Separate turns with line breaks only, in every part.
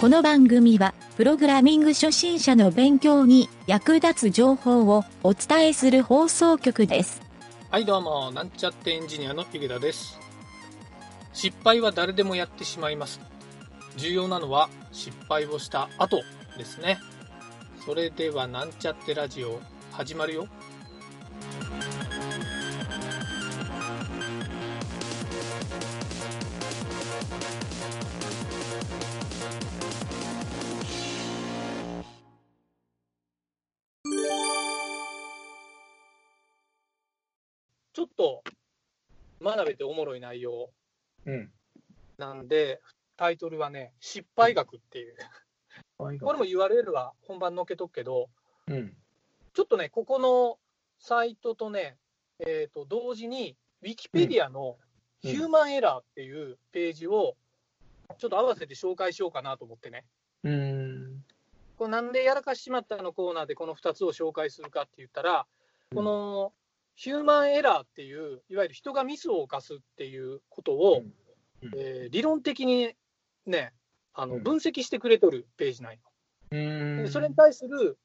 この番組は、プログラミング初心者の勉強に役立つ情報をお伝えする放送局です。
はいどうも、なんちゃってエンジニアの池田です。失敗は誰でもやってしまいます。重要なのは失敗をした後ですね。それではなんちゃってラジオ始まるよ。ちょっと学べておもろい内容
うん。
なんで、タイトルはね、失敗学っていう。これも URL は本番載っけとくけど、
うん。
ちょっとね、ここのサイトとね、えー、と同時に、ウィキペディアの
うん
ヒューマンエラーっていうページを、ちょっと合わせて紹介しようかなと思ってね。
うーん。
これなんでやらかしちまったのコーナーでこの2つを紹介するかって言ったら、このヒューマンエラーっていう、いわゆる人がミスを犯すっていうことを、
うん
えー理論的にね、あの
うん
分析してくれとるページなんよ。
うーん。
でそれに対する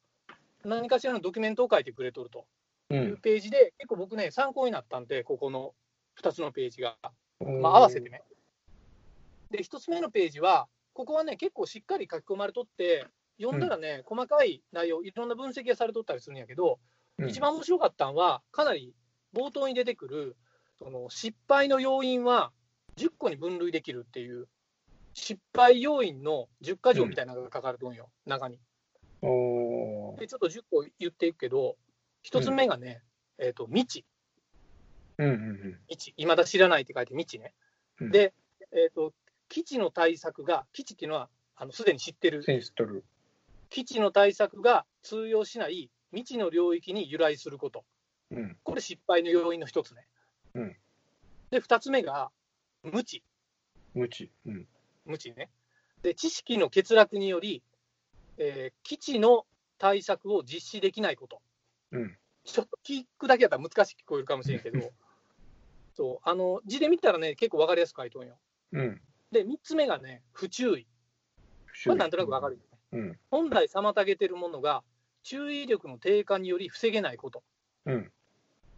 何かしらのドキュメントを書いてくれとると
う。
いうんページで、結構僕ね、参考になったんで、ここの2つのページが、
うん
まあ、合わせて。ね。で、1つ目のページは、ここはね、結構しっかり書き込まれとって、読んだらね、細かい内容、いろんな分析がされとったりするんやけど、
うん
一番面白かったのは、かなり冒頭に出てくる、その失敗の要因は10個に分類できるっていう、失敗要因の10箇条みたいなのが書かれてるんよ、中に。
おー
で、ちょっと10個言っていくけど、1つ目がね、えっ、と、未知。
うんうん
未知。未だ知らないって書いて未知ね。
うん
で、えっ、と、基地の対策が、基地っていうのは、あの、すでに知ってる
うん。センス取る。
基地の対策が通用しない未知の領域に由来すること。
うん。
これ失敗の要因の一つね。
うん
で、二つ目が無知。
無知。うん。
無知ね。で、知識の欠落により、えー基地の対策を実施できないこと。
うん。
ちょっと聞くだけだったら難しく聞こえるかもしれんけど、そう、あの、字で見たらね、結構わかりやすく書いとんよ。
うん。
で、三つ目がね、不注意。これなんとなくわかるよね。
うん。
本来妨げてるものが、注意力の低下により防げないこと。
うん。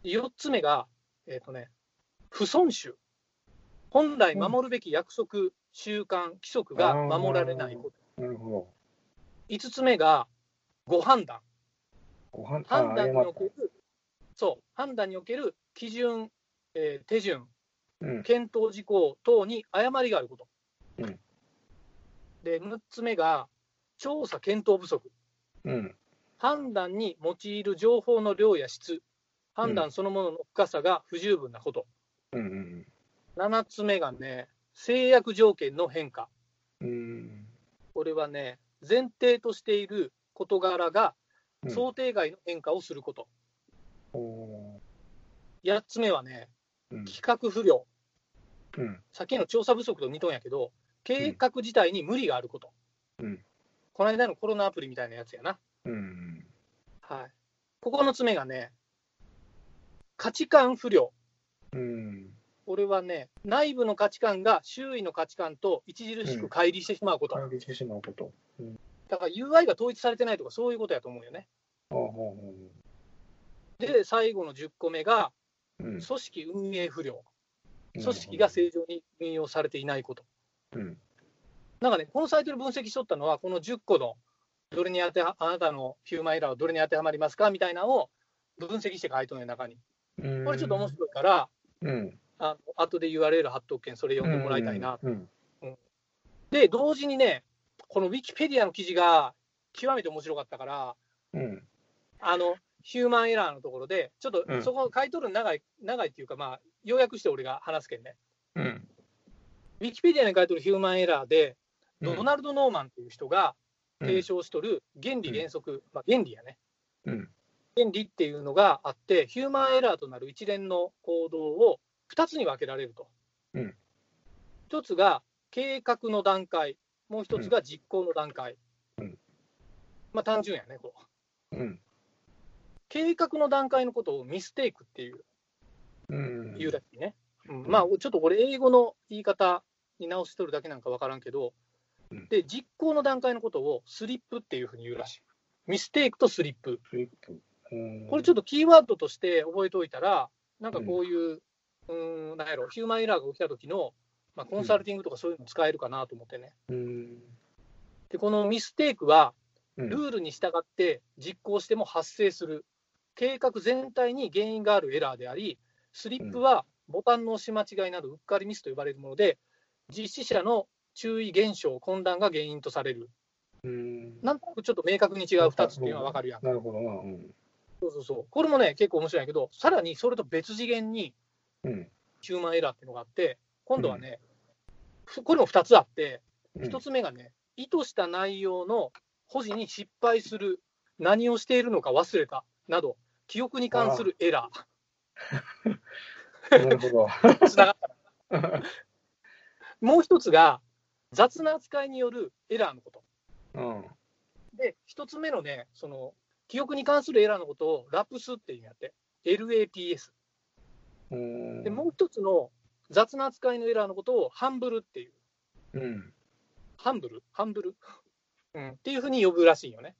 4つ目が、えっ、とね、不遵守。本来守るべき約束、習慣、規則が守られないこと。
なるほ
5つ目が、ご判断。
ど。ご飯、
判断に
あ
おける、そう、判断における基準、えー手順、
うん。
検討事項等に誤りがあること。
うん
で、6つ目が、調査検討不足。
うん。
判断に用いる情報の量や質、判断そのものの深さが不十分なこと。
うん。うん。
7つ目がね、制約条件の変化。
うん。
これはね、前提としている事柄が
うん
想定外の変化をすること。
お
8つ目はね。企画不良。
うん。
さっきの調査不足と似とんやけど、計画自体に無理があること。
うん
この間のコロナアプリみたいなやつやな。
うん。
はい。9つ目がね、価値観不良。
うん。
これはね、内部の価値観が周囲の価値観と著しく乖離してしまうこと。
感じしてしまうこと。うん。
だから UI が統一されてないとか、そういうことやと思うよね。で、最後の10個目が、
う。うん。
組織運営不良。組織が正常に運用されていないこと。
うん。
なんかね、このサイトで分析しとったのは、この10個の、どれに当ては、あなたのヒューマンエラーはどれに当てはまりますか？みたいなのを分析して書いとんよ、中に。
うん。
これちょっと面白いから、
うん。
あの後で URL 貼っとくけん、それ読んでもらいたいな。
うん。
で、同時にね、このウィキペディアの記事が極めて面白かったから、
うん。
あの、ヒューマンエラーのところで、ちょっ
うん
とそこ書いとるの長い、長いっていうか、まあ、要約して俺が話すけんね。
うん。
ウィキペディアに書いてるヒューマンエラーで、
うん
ドナルド・ノーマンっていう人が
うん
提唱しとる原理原則、まあ、原理やね。
うん。
原理っていうのがあって、ヒューマンエラーとなる一連の行動を2つに分けられると。
うん
1つが計画の段階、もう1つが実行の段階。
うん
まあ単純やね、こう。
うん。
計画の段階のことをミステイクっていう
うん。
言うらしいね。うんまあ、ちょっとこれ、英語の言い方に直しとるだけなんか分からんけど、
うん
で、実行の段階のことをスリップっていうふうに言うらしい。ミステイクとスリップ。
フリップ。うん
これちょっとキーワードとして覚えておいたら、なんかこういう、うーん、なんやろ、ヒューマンエラーが起きた時の、まあ、コンサルティングとかそういうの使えるかなと思ってね。
うん。
で、このミステイクは、
うん
ルールに従って実行しても発生する、計画全体に原因があるエラーであり、スリップはボタンの押し間違いなどうっかりミスと呼ばれるもので、実施者の注意減少、混乱が原因とされる。
うん。
なんとなくちょっと明確に違う2つっていうのは分かるやん。
なるほどな。うん。
そうそうそう。これもね、結構面白いんやけど、さらにそれと別次元に
うん。
ヒューマンエラーっていうのがあって、今度はね、ふこれも2つあって、
うん
1つ目がね、意図した内容の保持に失敗する、何をしているのか忘れたなど、記憶に関するエラ
なるほど。
ー、つながった。もう一つが、雑な扱いによるエラーのこと。
うん。
で、一つ目のね、その、記憶に関するエラーのことをラプスっていうんやって、LAPS。
うん。
で、もう一つの雑な扱いのエラーのことをハンブルっていう。
うん。
ハンブル？ハンブル、うん、っていうふうに呼ぶらしいよね。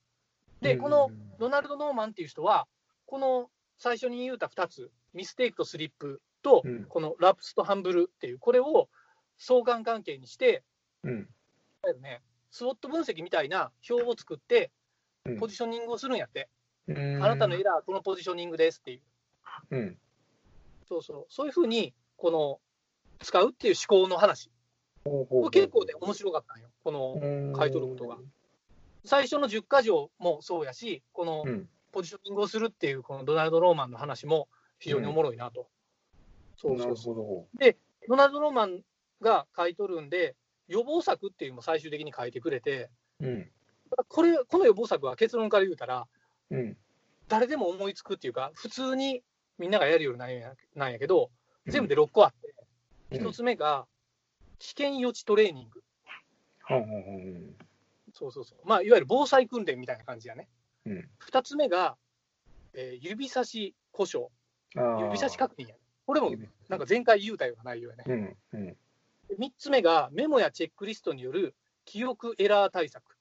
で、このドナルド・ノーマンっていう人は、この最初に言うた2つ、ミステイクとスリップと
うん、
このラプスとハンブルっていう、これを相関関係にして、
うん。
ね、スウォット分析みたいな表を作って、
うん
ポジショニングをするんやって、
うん。
あなたのエラーはこのポジショニングですっていう、
うん。
そうそう、そういうふうにこの使うっていう思考の話、これ結構ね、面白かったんよ、この書いとることが。最初の10箇条もそうやし、この
うん。
ポジショニングをするっていう、このドナルド・ローマンの話も非常におもろいなと。そう
なる
そうそう。
ほ
ドナルド・ローマンが書いとるんで、予防策っていうのも最終的に書いてくれて、
ど。うん。
これ、この予防策は結論から言うたら、
うん。
誰でも思いつくっていうか、普通にみんながやるようになんやなんやけど、全部で6個あって、
うん
1つ目が危険予知トレーニング。そうそうそう。まあ、いわゆる防災訓練みたいな感じやね。
うん。
2つ目が、えー指差し故障。指差し確認やね。これも
指
なんか前回言うたような内容やね。
うん。うん。
3つ目がメモやチェックリストによる記憶エラー対策。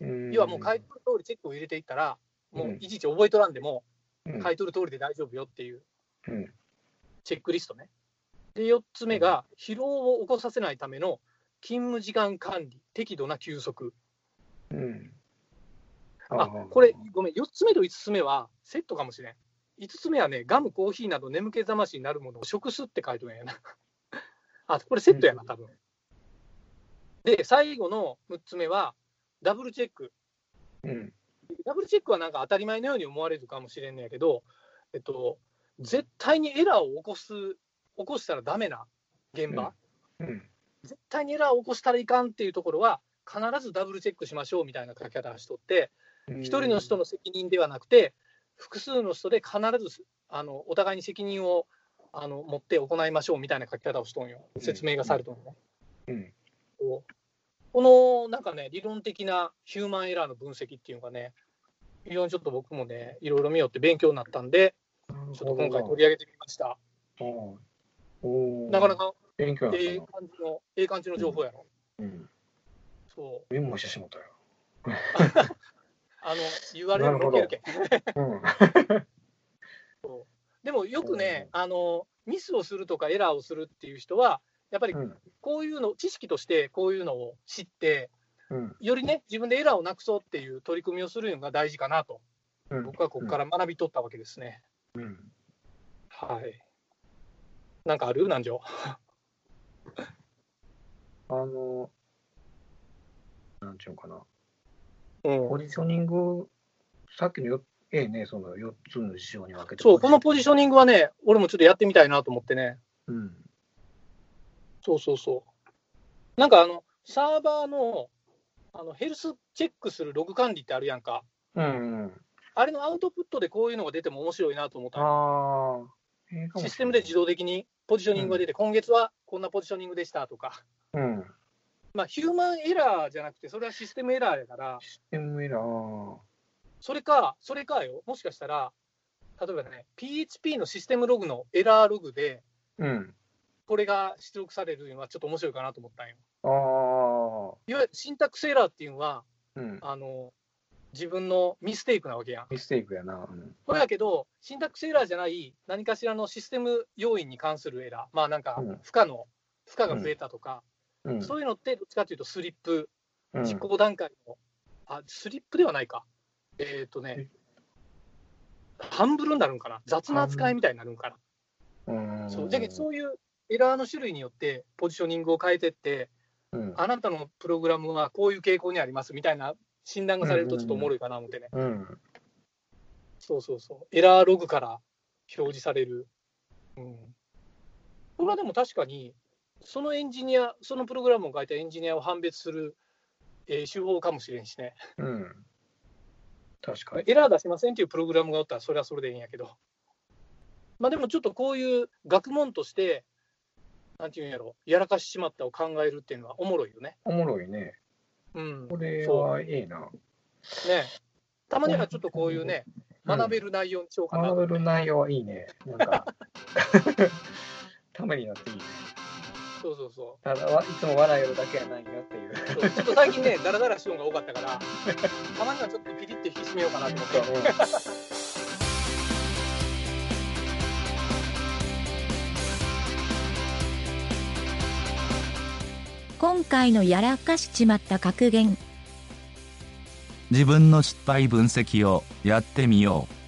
うん。
要はもう書いてる通りチェックを入れていったら、も
う
うんいちいち覚えとらんでも、
うん
書いとる通りで大丈夫よっていう
うん。
チェックリストね。で、4つ目が疲労を起こさせないための勤務時間管理、適度な休息。
うん。
あ、これ、ごめん、4つ目と5つ目はセットかもしれん。5つ目はね、ガム、コーヒーなど眠気覚ましになるものを食すって書いてるんやな。あ、これセットやな、多分。で、最後の6つ目は、ダブルチェック。
うん。
ダブルチェックはなんか当たり前のように思われるかもしれんねやけど、えっと、絶対にエラーを起こす、起こしたらダメな現場、
うん。
絶対にエラーを起こしたらいかんっていうところは、必ずダブルチェックしましょうみたいな書き方をしとって、
うん。
一人の人の責任ではなくて、複数の人で必ずあのお互いに責任をあの持って行いましょうみたいな書き方をしとんよ、説明がされとんよね。
うん。
このなんかね、理論的なヒューマンエラーの分析っていうのがね、非常にちょっと僕もね、いろいろ見よって勉強になったんで、ちょっと今回取り上げてみました。
おお。
なかなか
勉強
ええ。感じの、ええ感じの情報やろ。
うん。
そう。
メモしてしもたよ。
あの、URL 載っけるけん。
うん。
でもよくね、あの、ミスをするとかエラーをするっていう人は、やっぱり
うん。
こういうの、知識としてこういうのを知って、
うん。
よりね、自分でエラーをなくそうっていう取り組みをするのが大事かなと、
うん。
僕はここから学び取ったわけですね。
うん。
はい。なんかある？南條。
あの、なんちゅうのかな。
うん
ポジショニング、さっきのよ、ええね、その4つの事象に分けて。
そう、このポジショニングはね、俺もちょっとやってみたいなと思ってね。
うん。
そうそうそう。なんかあの、サーバーのあのヘルスチェックするログ管理ってあるやんか。
うん。うん。
あれのアウトプットでこういうのが出ても面白いなと思ったの
ああ。ええかもしれない
システムで自動的にポジショニングが出て、今月はこんなポジショニングでしたとか、
うん。
まあ、ヒューマンエラーじゃなくて、それはシステムエラーやから、
システムエラー。
それか、それかよ、もしかしたら、例えばね、PHP のシステムログのエラーログで、
うん。
これが出力されるのはちょっと面白いかなと思ったんよ。
ああ。
いわゆるシンタックスエラーっていうのは、
うん。
あの、自分のミステイクなわけやん。
ミステイクやな。うん。
これやけど、シンタックスエラーじゃない何かしらのシステム要因に関するエラー、まあなんか
うん
負荷の、負荷が増えたとか、
うん。
そういうのってどっちかというとスリップ、
うん
実行段階の、あ、スリップではないか。えっ、とね、ハンブルになるんかな？雑な扱いみたいになるんかな？
うん。
そうじゃけそういうエラーの種類によってポジショニングを変えてって、
うん。
あなたのプログラムはこういう傾向にありますみたいな診断がされるとちょっとおもろいかな思ってね。
うん。
そうそうそう。エラーログから表示される。うん。これはでも確かに、そのエンジニア、そのプログラムを書いたエンジニアを判別する、えー手法かもしれんしね。
うん。確かに。
エラー出しませんっていうプログラムがおったら、それはそれでいいんやけど。まあでもちょっとこういう学問として、なんていうんやろ、やらかしちまったを考えるっていうのはおもろいよね。
おもろいね。
うん。
これはいいな。
ね。たまにはちょっとこういうね、学べる内容にしようかなと
学べる内容はいいね。なんか、ためになっていいね。
そうそうそ
ただわ、いつも笑いよるだけやないよってい
う。ちょっと最近ね、ダラダラしようが多かったから、たまにはちょっとピリって引き締めようかなと思って。
今回のやらかしちまった格言。
自分の失敗分析をやってみよう。